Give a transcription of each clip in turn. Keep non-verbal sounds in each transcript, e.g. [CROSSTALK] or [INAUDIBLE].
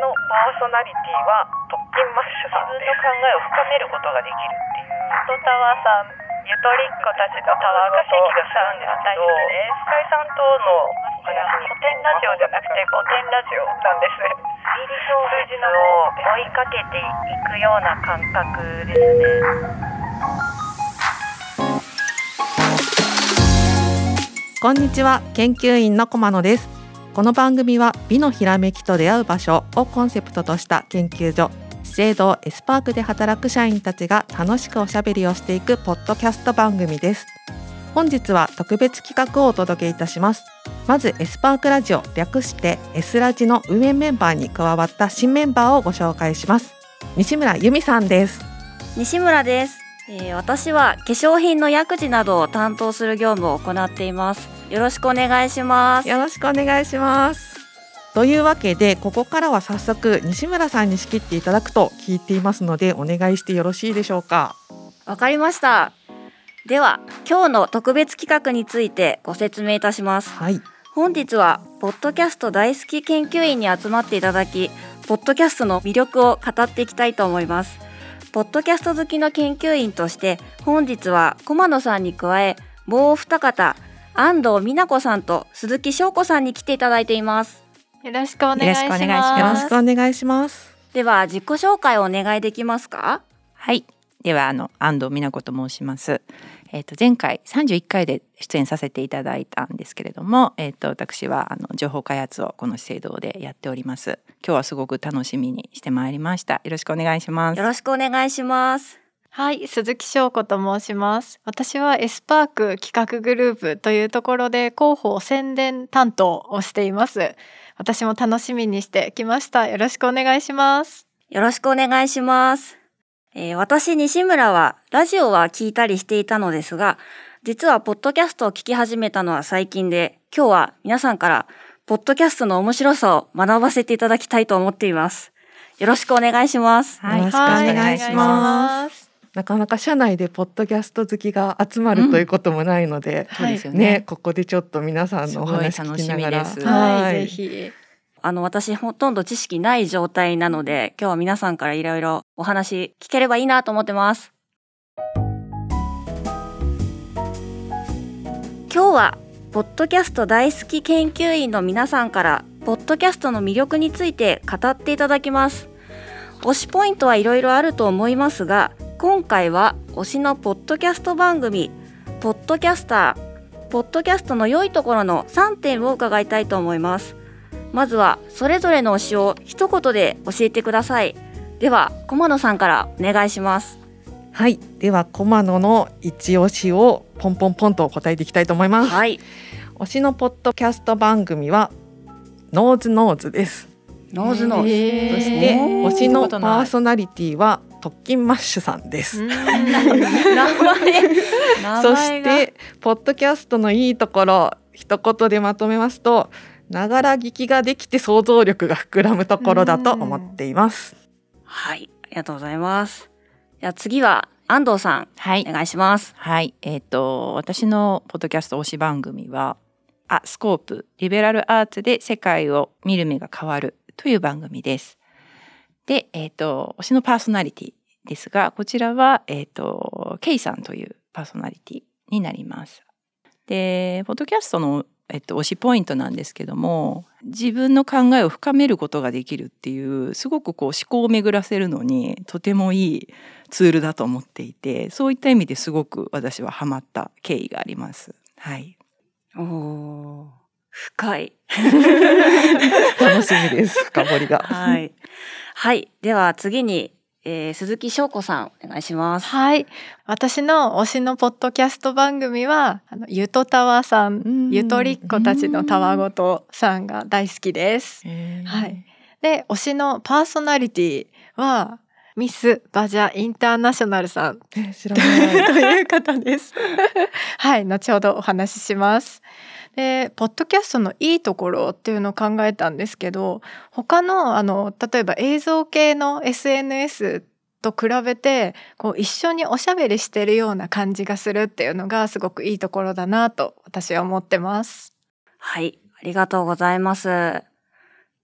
のパーソナリティは特勤マッシュさん自分の考えを深めることができるっていうトタワーさんゆとりっ子たちのタワーごとさんですけど深井さんとのお話に古典ラジオじゃなくて古典ラジオなんです数字のを追いかけていくような感覚ですねこんにちは。研究員の駒野です。この番組は美のひらめきと出会う場所をコンセプトとした研究所資生堂エスパークで働く社員たちが楽しくおしゃべりをしていくポッドキャスト番組です。本日は特別企画をお届けいたします。まずエスパークラジオ略して S ラジの運営メンバーに加わった新メンバーをご紹介します。西村由美さんです。西村です。えー、私は化粧品の薬事などを担当する業務を行っています。よろしくお願いします。よろしくお願いします。というわけでここからは早速西村さんに仕切っていただくと聞いていますのでお願いしてよろしいでしょうか？わかりました。では今日の特別企画についてご説明いたします、はい、本日はポッドキャスト大好き研究員に集まっていただきポッドキャストの魅力を語っていきたいと思います。ポッドキャスト好きの研究員として本日は駒野さんに加えもう二方安藤美奈子さんと鈴木翔子さんに来ていただいていますよろしくお願いしますよろしくお願いしますでは自己紹介をお願いできますか？はいではあの安藤美奈子と申しますえっ、ー、と前回31回で出演させていただいたんですけれども、えっ、ー、と私はあの情報開発をこの資生堂でやっております。今日はすごく楽しみにしてまいりました。よろしくお願いします。よろしくお願いします。はい、鈴木翔子と申します。私はエスパーク企画グループというところで広報宣伝担当をしています。私も楽しみにしてきました。よろしくお願いします。よろしくお願いします。えー、私、西村は、ラジオは聞いたりしていたのですが、実は、ポッドキャストを聞き始めたのは最近で、今日は皆さんから、ポッドキャストの面白さを学ばせていただきたいと思っています。よろしくお願いします。はい、よろしくお願いします。なかなか社内でポッドキャスト好きが集まるということもないので、うん、ね、ね、ここでちょっと皆さんのお話聞きながら、はい、ぜひ。あの、私ほとんど知識ない状態なので、今日は皆さんからいろいろお話聞ければいいなと思ってます。今日は、ポッドキャスト大好き研究員の皆さんから、ポッドキャストの魅力について語っていただきます。推しポイントはいろいろあると思いますが、今回は推しのポッドキャスト番組、ポッドキャスター、ポッドキャストの良いところの3点を伺いたいと思います。まずはそれぞれの推しを一言で教えてください。では駒野さんからお願いします。はい。では駒野の一押しをポンポンポンと答えていきたいと思います。はい。推しのポッドキャスト番組はNOSE knows です NOSE knows そして推しのパーソナリティは特勤マッシュさんです。[LAUGHS] 名前そしてポッドキャストのいいところ一言でまとめますとながら聞きができて想像力が膨らむところだと思っています。はい、ありがとうございます。じゃ次は安藤さん、はい、お願いします。はい、えっ、ー、と私のポッドキャスト推し番組はあスコープリベラルアーツで世界を見る目が変わるという番組です。で、えっ、ー、と推しのパーソナリティですが、こちらはえっ、ー、とケイさんというパーソナリティになります。で、ポッドキャストのえっと、推しポイントなんですけども自分の考えを深めることができるっていうすごくこう思考を巡らせるのにとてもいいツールだと思っていてそういった意味ですごく私はハマった経緯があります。はい、お深い楽しみです深掘りが。はい、はい、では次にえー、鈴木翔子さんお願いします。はい。私の推しのポッドキャスト番組は、あのゆとたわさん、ゆとりっ子たちのたわごとさんが大好きです。はい。で、推しのパーソナリティは、ミス・バジャ・インターナショナルさん。知らない。[LAUGHS] という方です。はい。後ほどお話しします。で、ポッドキャストのいいところっていうのを考えたんですけど、他の、あの、例えば映像系の SNS と比べて、こう一緒におしゃべりしてるような感じがするっていうのがすごくいいところだなと私は思ってます。はい。ありがとうございます。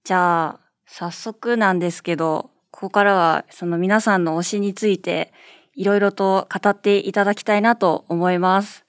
じゃあ、早速なんですけど、ここからはその皆さんの推しについていろいろと語っていただきたいなと思います。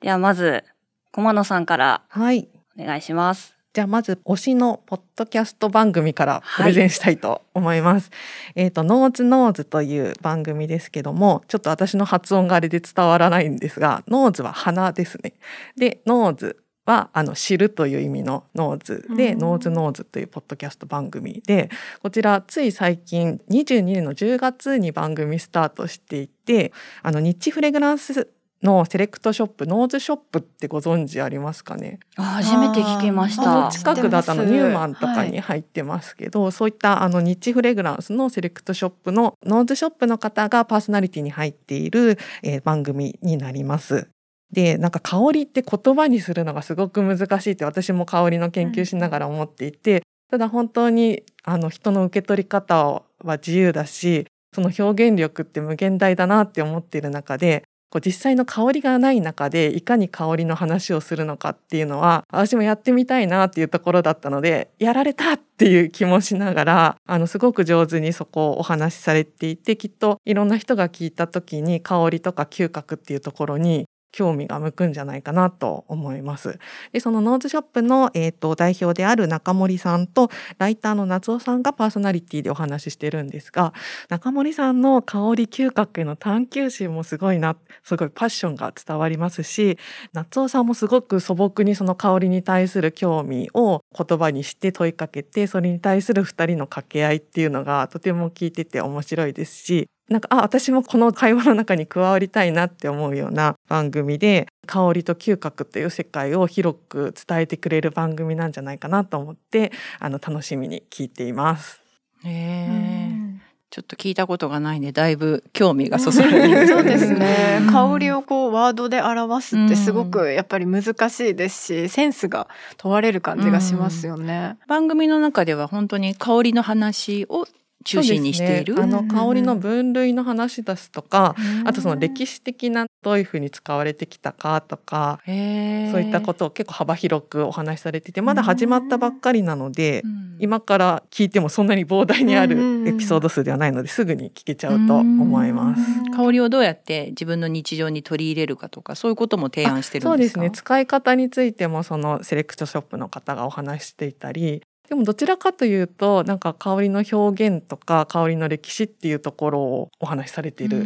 ではまず、駒野さんからはい。お願いします。じゃあまず推しのポッドキャスト番組からプレゼンしたいと思います。えっ、と NOSE knows という番組ですけども、ちょっと私の発音があれで伝わらないんですが、 NOSE は鼻ですね。で、 NOSE はあの知るという意味の knows で、うん NOSE knows というポッドキャスト番組で、こちらつい最近22年の10月に番組スタートしていて、あのニッチフレグランスのセレクトショップ NOSE SHOP ってご存知ありますかね？あ初めて聞きましあたの。近くだってますニューマンとかに入ってますけど、そういったあのニッチフレグランスのセレクトショップの NOSE SHOP の方がパーソナリティに入っている、えー番組になります。でなんか香りって言葉にするのがすごく難しいって私も香りの研究しながら思っていて、ただ本当にあの人の受け取り方は自由だしその表現力って無限大だなって思っている中でこう実際の香りがない中でいかに香りの話をするのかっていうのは私もやってみたいなっていうところだったのでやられたっていう気もしながらあのすごく上手にそこをお話しされていてきっといろんな人が聞いた時に香りとか嗅覚っていうところに興味が向くんじゃないかなと思います。でそのノーズショップの、えー、と代表である中森さんとライターの夏尾さんがパーソナリティでお話ししてるんですが中森さんの香り嗅覚への探求心もすごいなすごいパッションが伝わりますし夏尾さんもすごく素朴にその香りに対する興味を言葉にして問いかけてそれに対する2人の掛け合いっていうのがとても聞いてて面白いですしなんかあ私もこの会話の中に加わりたいなって思うような番組で香りと嗅覚という世界を広く伝えてくれる番組なんじゃないかなと思ってあの楽しみに聞いています。へえ。うん。ちょっと聞いたことがないんでだいぶ興味がそそられる。そうですね。うん。香りをこうワードで表すってすごくやっぱり難しいですしセンスが問われる感じがしますよね。番組の中では本当に香りの話を中心にしている？ね。あうんの香りの分類の話ですとか、うん。あとその歴史的などういうふうに使われてきたかとか、そういったことを結構幅広くお話しされててまだ始まったばっかりなので、うん。今から聞いてもそんなに膨大にあるエピソード数ではないのですぐに聞けちゃうと思います。香りをどうやって自分の日常に取り入れるかとかそういうことも提案してるんですか？そうですね。使い方についてもそのセレクトショップの方がお話ししていたりでもどちらかというとなんか香りの表現とか香りの歴史っていうところをお話しされている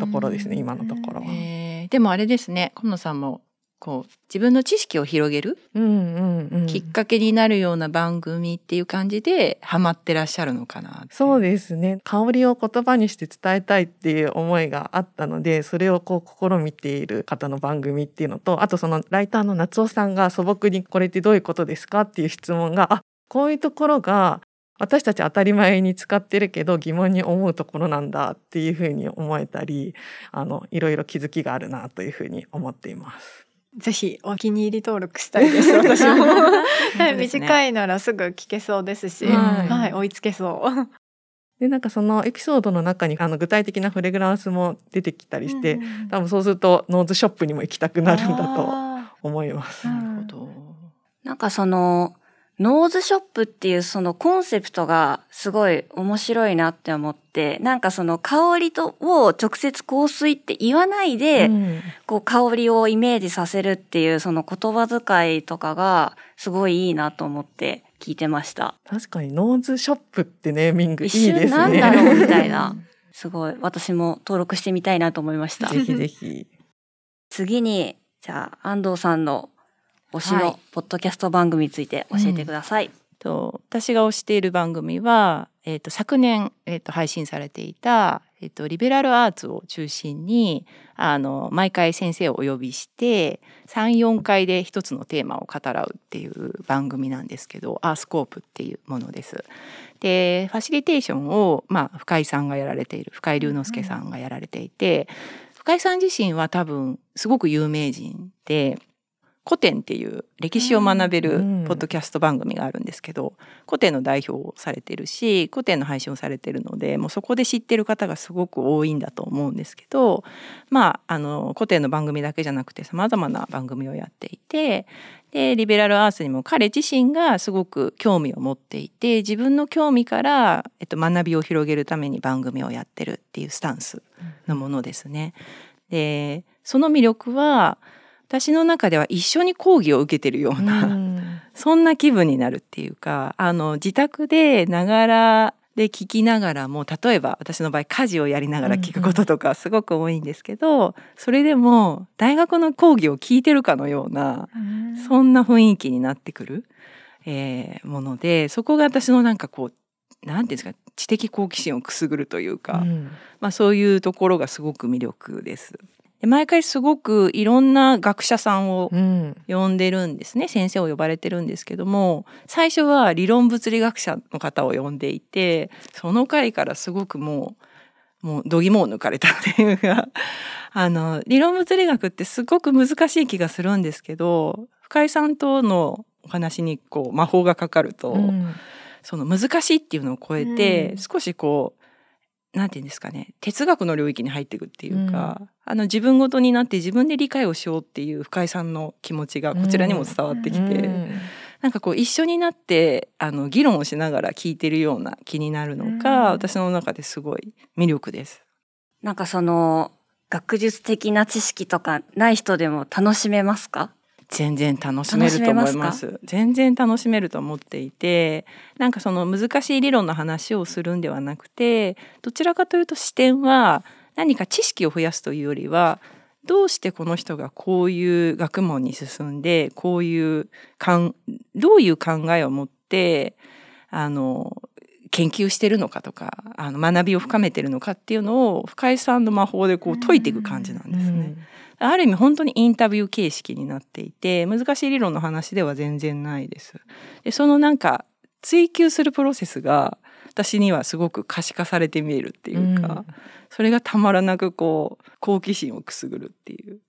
ところですね今のところは。へーでもあれですね今野さんもこう自分の知識を広げるうんうんうんきっかけになるような番組っていう感じでハマってらっしゃるのかなそうですね香りを言葉にして伝えたいっていう思いがあったのでそれをこう試みている方の番組っていうのとあとそのライターの夏尾さんが素朴に「これってどういうことですか?」っていう質問があこういうところが私たち当たり前に使ってるけど疑問に思うところなんだっていうふうに思えたりあのいろいろ気づきがあるなというふうに思っています。ぜひお気に入り登録したいです [LAUGHS] 私も [LAUGHS] はい短いならすぐ聞けそうですし、はいはい、追いつけそう。[LAUGHS] でなんかそのエピソードの中にあの具体的なフレグランスも出てきたりして、うん多分そうするとノーズショップにも行きたくなるんだとあ思います。うんなるほど。なんかその、ノーズショップっていうそのコンセプトがすごい面白いなって思って、なんかその香りとを直接香水って言わないで、うんこう香りをイメージさせるっていうその言葉遣いとかがすごいいいなと思って聞いてました。確かにノーズショップってネーミングいい一ですね。瞬なんだろうみたいな。[LAUGHS] すごい私も登録してみたいなと思いました。ぜひぜひ。次に、じゃあ安藤さんの推しはいのポッドキャスト番組について教えてください。と私が推している番組は、えー、と昨年、えー、と配信されていた、えー、とリベラルアーツを中心にあの毎回先生をお呼びして34回で一つのテーマを語らうっていう番組なんですけどアースコープっていうものです。でファシリテーションを、まあ、深井さんがやられている深井龍之介さんがやられていて、深井さん自身は多分すごく有名人で古典っていう歴史を学べるうんポッドキャスト番組があるんですけど、古典の代表をされてるし古典の配信をされてるのでもうそこで知ってる方がすごく多いんだと思うんですけどまああの古典の番組だけじゃなくてさまざまな番組をやっていてでリベラルアースにも彼自身がすごく興味を持っていて自分の興味から、えっと、学びを広げるために番組をやってるっていうスタンスのものですね。でその魅力は私の中では一緒に講義を受けてるような、うん。[LAUGHS] そんな気分になるっていうかあの自宅でながらで聞きながらも例えば私の場合家事をやりながら聞くこととかすごく多いんですけど、それでも大学の講義を聞いてるかのようなそんな雰囲気になってくる、えーものでそこが私のなんかこうなんていうんですか知的好奇心をくすぐるというか、うん。まあ、そういうところがすごく魅力です。で毎回すごくいろんな学者さんをうん。呼んでるんですね。先生を呼ばれてるんですけども最初は理論物理学者の方を呼んでいてその回からすごくもうもう度肝を抜かれたっていうか [LAUGHS] あの理論物理学ってすごく難しい気がするんですけど深井さんとのお話にこう魔法がかかると、うん。その難しいっていうのを超えて、うん。少しこうなんていうんですかね哲学の領域に入っていくっていうか、あの自分ごとになって自分で理解をしようっていう深井さんの気持ちがこちらにも伝わってきて、うん。なんかこう一緒になってあの議論をしながら聞いてるような気になるのが、うん。私の中ですごい魅力です。なんかその学術的な知識とかない人でも楽しめますか？全然楽しめると思います。全然楽しめると思っていて、なんかその難しい理論の話をするんではなくて、どちらかというと視点は何か知識を増やすというよりは、どうしてこの人がこういう学問に進んで、こういうかんどういう考えを持って、あの研究してるのかとか、あの学びを深めてるのかっていうのを深井さんの魔法でこう解いていく感じなんですね。ある意味本当にインタビュー形式になっていて難しい理論の話では全然ないです。でそのなんか追求するプロセスが私にはすごく可視化されて見えるっていうか、それがたまらなくこう好奇心をくすぐるっていう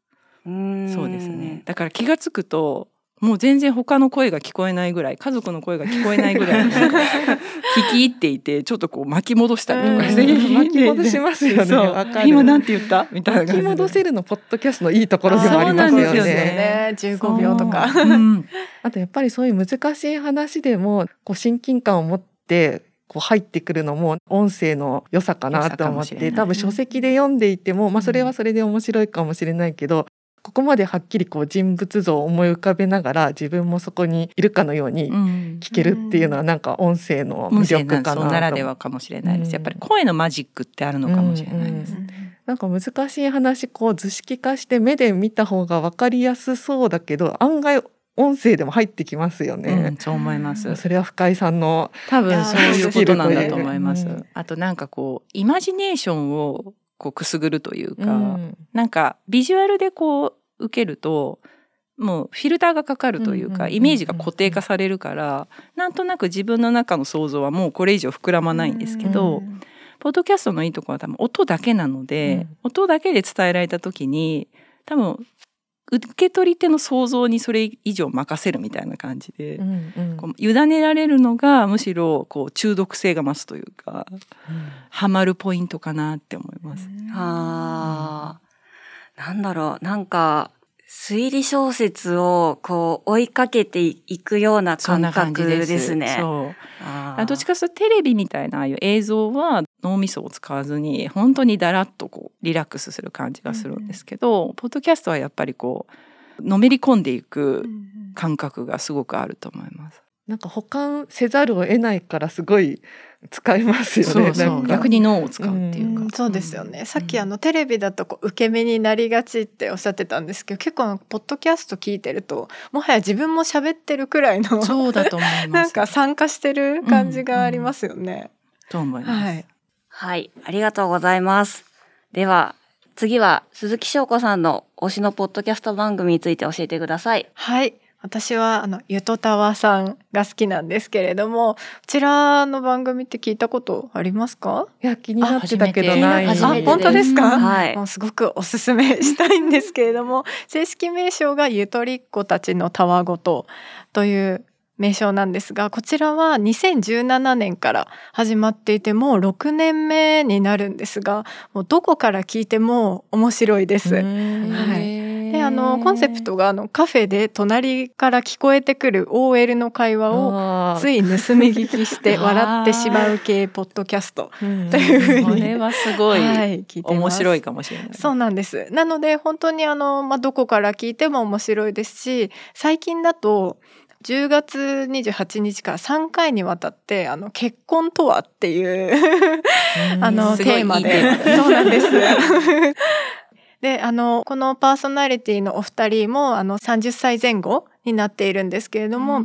そうですね。だから気がつくともう全然他の声が聞こえないぐらい家族の声が聞こえないぐらい [LAUGHS] 聞き入っていてちょっとこう巻き戻したりとかして、うん。巻き戻しますよね。今なんて言った？みたいな巻き戻せるのポッドキャストのいいところでもありますよそうなんですよね。ね15秒とか。そう。うん。あとやっぱりそういう難しい話でもこう親近感を持ってこう入ってくるのも音声の良さかなと思って多分書籍で読んでいても、まあ、それはそれで面白いかもしれないけど、ここまではっきりこう人物像を思い浮かべながら自分もそこにいるかのようにうん聞けるっていうのはなんか音声の魅力かなうならではかもしれないです。うんやっぱり声のマジックってあるのかもしれないです。うんなんか難しい話こう図式化して目で見た方が分かりやすそうだけど案外音声でも入ってきますようんね。そう思います。それは深井さんの多分そういうことなんだと思います。うんあとなんかこうイマジネーションをこうくすぐるというか、うん。なんかビジュアルでこう受けるともうフィルターがかかるというか、イメージが固定化されるからなんとなく自分の中の想像はもうこれ以上膨らまないんですけど、うん。ポッドキャストのいいところは多分音だけなので、うん。音だけで伝えられた時に多分受け取り手の想像にそれ以上任せるみたいな感じで、うんうん。こう委ねられるのがむしろこう中毒性が増すというかハマるポイントかなって思います。あー。なんだろう、なんか、推理小説をこう追いかけていくような感覚でですすね。そう。あー。あどっちかというとテレビみたいなああいう映像は脳みそを使わずに本当にだらっとこうリラックスする感じがするんですけど、ポッドキャストはやっぱりこうのめり込んでいく感覚がすごくあると思います。なんか保管せざるを得ないからすごい使いますよね。そうそう逆に脳を使うっていうか、うんそうですよね、さっきあのテレビだとこう受け身になりがちっておっしゃってたんですけど結構ポッドキャスト聞いてるともはや自分も喋ってるくらいのそうだと思います。[LAUGHS] なんか参加してる感じがありますよね。と思います。はい。はい、ありがとうございます。では、次は鈴木翔子さんの推しのポッドキャスト番組について教えてください。はい。私はあのゆとたわさんが好きなんですけれどもこちらの番組って聞いたことありますか？いや気になってたけどない。初めてあ本当ですか、はいもうすごくおすすめしたいんですけれども [LAUGHS] 正式名称がゆとりっ子たちのたわごとという名称なんですがこちらは2017年から始まっていてもう6年目になるんですがもうどこから聞いても面白いです。はいであのコンセプトがあのカフェで隣から聞こえてくる OL の会話をつい盗み聞きして笑ってしまう系ポッドキャストと [LAUGHS] というふうにこれはすごいはい聞いて面白いかもしれない。そうなんです。なので本当にあの、まあ、どこから聞いても面白いですし最近だと10月28日から3回にわたってあの結婚とはっていうあのテーマで。そうなんです。[LAUGHS] であのこのパーソナリティのお二人もあの30歳前後になっているんですけれども、やっ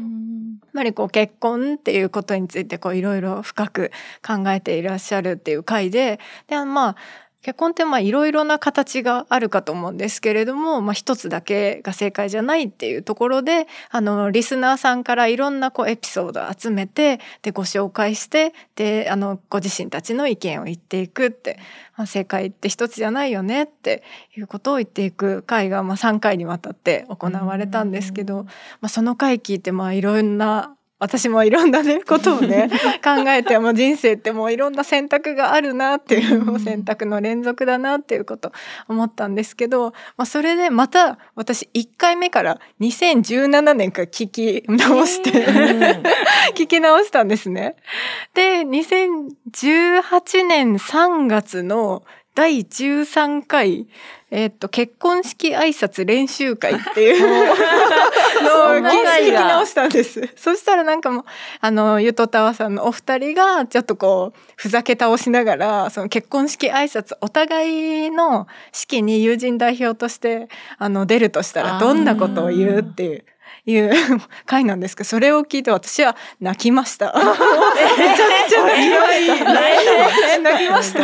ぱりこう結婚っていうことについてこういろいろ深く考えていらっしゃるっていう回ででまあ結婚ってまあいろいろな形があるかと思うんですけれども、まあ、一つだけが正解じゃないっていうところであのリスナーさんからいろんなこうエピソードを集めてでご紹介してであのご自身たちの意見を言っていくって、まあ、正解って一つじゃないよねっていうことを言っていく回がまあ3回にわたって行われたんですけど、まあ、その回聞いてまあいろんな私もいろんなねことをね [LAUGHS] 考えてもう人生ってもういろんな選択があるなっていうもう選択の連続だなっていうこと思ったんですけど、まあ、それでまた私1回目から2017年から聞き直して、[LAUGHS] 聞き直したんですね。で2018年3月の第13回えっと結婚式挨拶練習会っていう [LAUGHS] のをそんな聞会がき直したんです。そしたらなんかもうあのゆとたわさんのお二人がちょっとこうふざけ倒しながらその結婚式挨拶お互いの式に友人代表としてあの出るとしたらどんなことを言うっていう。いう回なんですけどそれを聞いて私は泣きました。[LAUGHS] めちゃくちゃ泣きました。泣きました。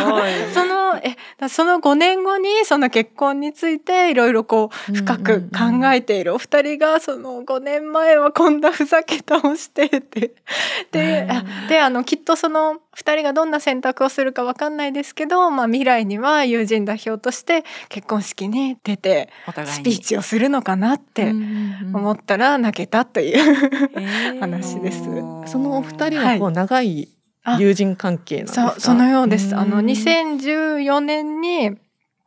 そのえだその5年後にその結婚についていろいろこう深く考えている。お二人がその5年前はこんなふざけ倒してって。[LAUGHS] であであのきっとその2人がどんな選択をするか分かんないですけど、まあ、未来には友人代表として結婚式に出てスピーチをするのかなって思ったら泣けたという [LAUGHS] 話です。そのお二人はこう長い友人関係なんですか？そうそのようです。あのうん2014年に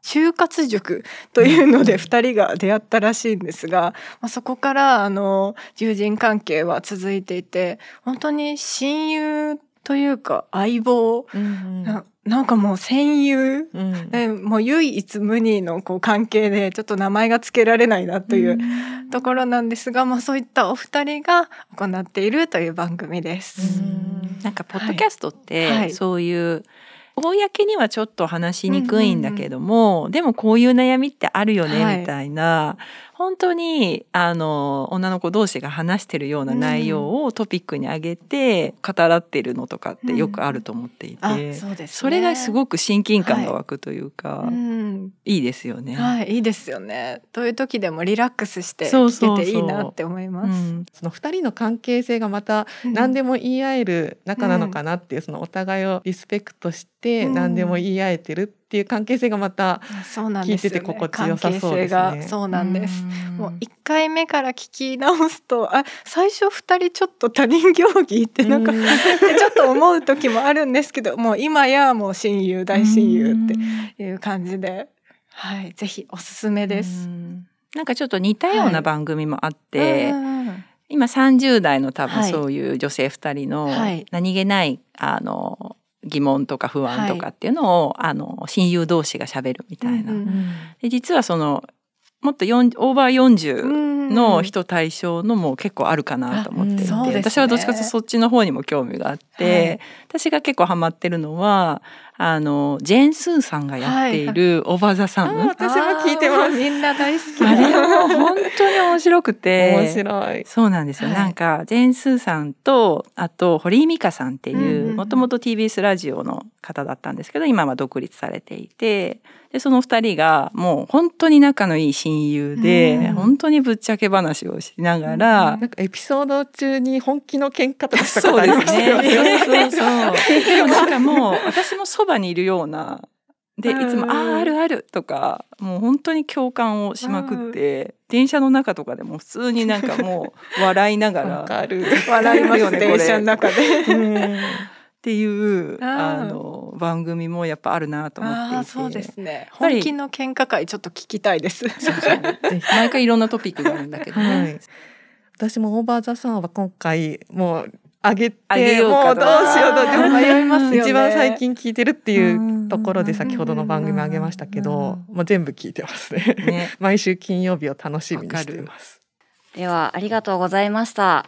就活塾というので2人が出会ったらしいんですが、まあ、そこからあの友人関係は続いていて本当に親友というか相棒。うんななんかもう戦友。うん。でもう唯一無二のこう関係でちょっと名前が付けられないなというところなんですが、まあ、そういったお二人が行っているという番組です。なんかポッドキャストっはい。てそういう公にはちょっと話しにくいんだけども、でもこういう悩みってあるよはい。ねみたいな、本当にあの女の子同士が話してるような内容をトピックに上げて語らってるのとかってよくあると思っていて、あそうですね。それがすごく親近感が湧くというか、うん。いいですよね。はい、いいですよね。どういう時でもリラックスしてそうそうそう。聞けていいなって思います。うん。その二人の関係性がまたうん。何でも言い合える仲なのかなっていう、そのお互いをリスペクトしてうん。何でも言い合えてるっていう関係性がまた。聞いてて心地よさそうですね。そうなんです。うん。もう一回目から聞き直すと、あ、最初二人ちょっと他人行儀ってなんか、うん。ってちょっと思う時もあるんですけど、もう今やもう親友大親友っていう感じで、はい、ぜひおすすめです。うん。なんかちょっと似たようはない。番組もあって、うん今30代の多分はい。そういう女性2人のはい。何気ないあの疑問とか不安とかっていうのを、あの親友同士がしゃべるみたいな。うんで実はそのもっと4オーバー40うんの人対象のも結構あるかなと思っていて、あそうですね。私はどっちかというとそっちの方にも興味があって、はい。私が結構ハマってるのはあのジェーンスーさんがやっているオーバーザさん、あ私も聞いてます。みんな大好きあれも本当に面白くて。面白い。そうなんですよ、はい。なんかジェーンスーさんとあと堀井美香さんってうんうんういうん。もともと TBS ラジオの方だったんですけど今は独立されていて。でその二人がもう本当に仲のいい親友で、うん。本当にぶっちゃけ話をしながら、なんかエピソード中に本気の喧嘩とかしたそうでことありますすね。よね。そうそうそう。[LAUGHS] でもなんかもう私もそばにいるような。でいつも「あああるある」とかもう本当に共感をしまくって、電車の中とかでも普通になんかもう笑いながら。笑いますよね電車の中で。うんっていうあの番組もやっぱあるなと思っていてそうですね。本気の喧嘩会ちょっと聞きたいです。そうそうぜひ毎回いろんなトピックがあるんだけどね。はい。私もオーバーザさんは今回もう上げてもうどうしようどうしよう迷います。よね。一番最近聞いてるっていううんところで先ほどの番組上げましたけど、もう全部聞いてますね。ね。[LAUGHS] 毎週金曜日を楽しみにしています。ではありがとうございました。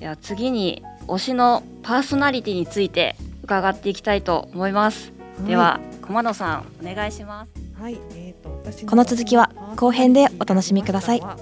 では次に推しのパーソナリティについて伺っていきたいと思います、では駒野さんお願いします。はい、えーと私この続きは後編でお楽しみください。は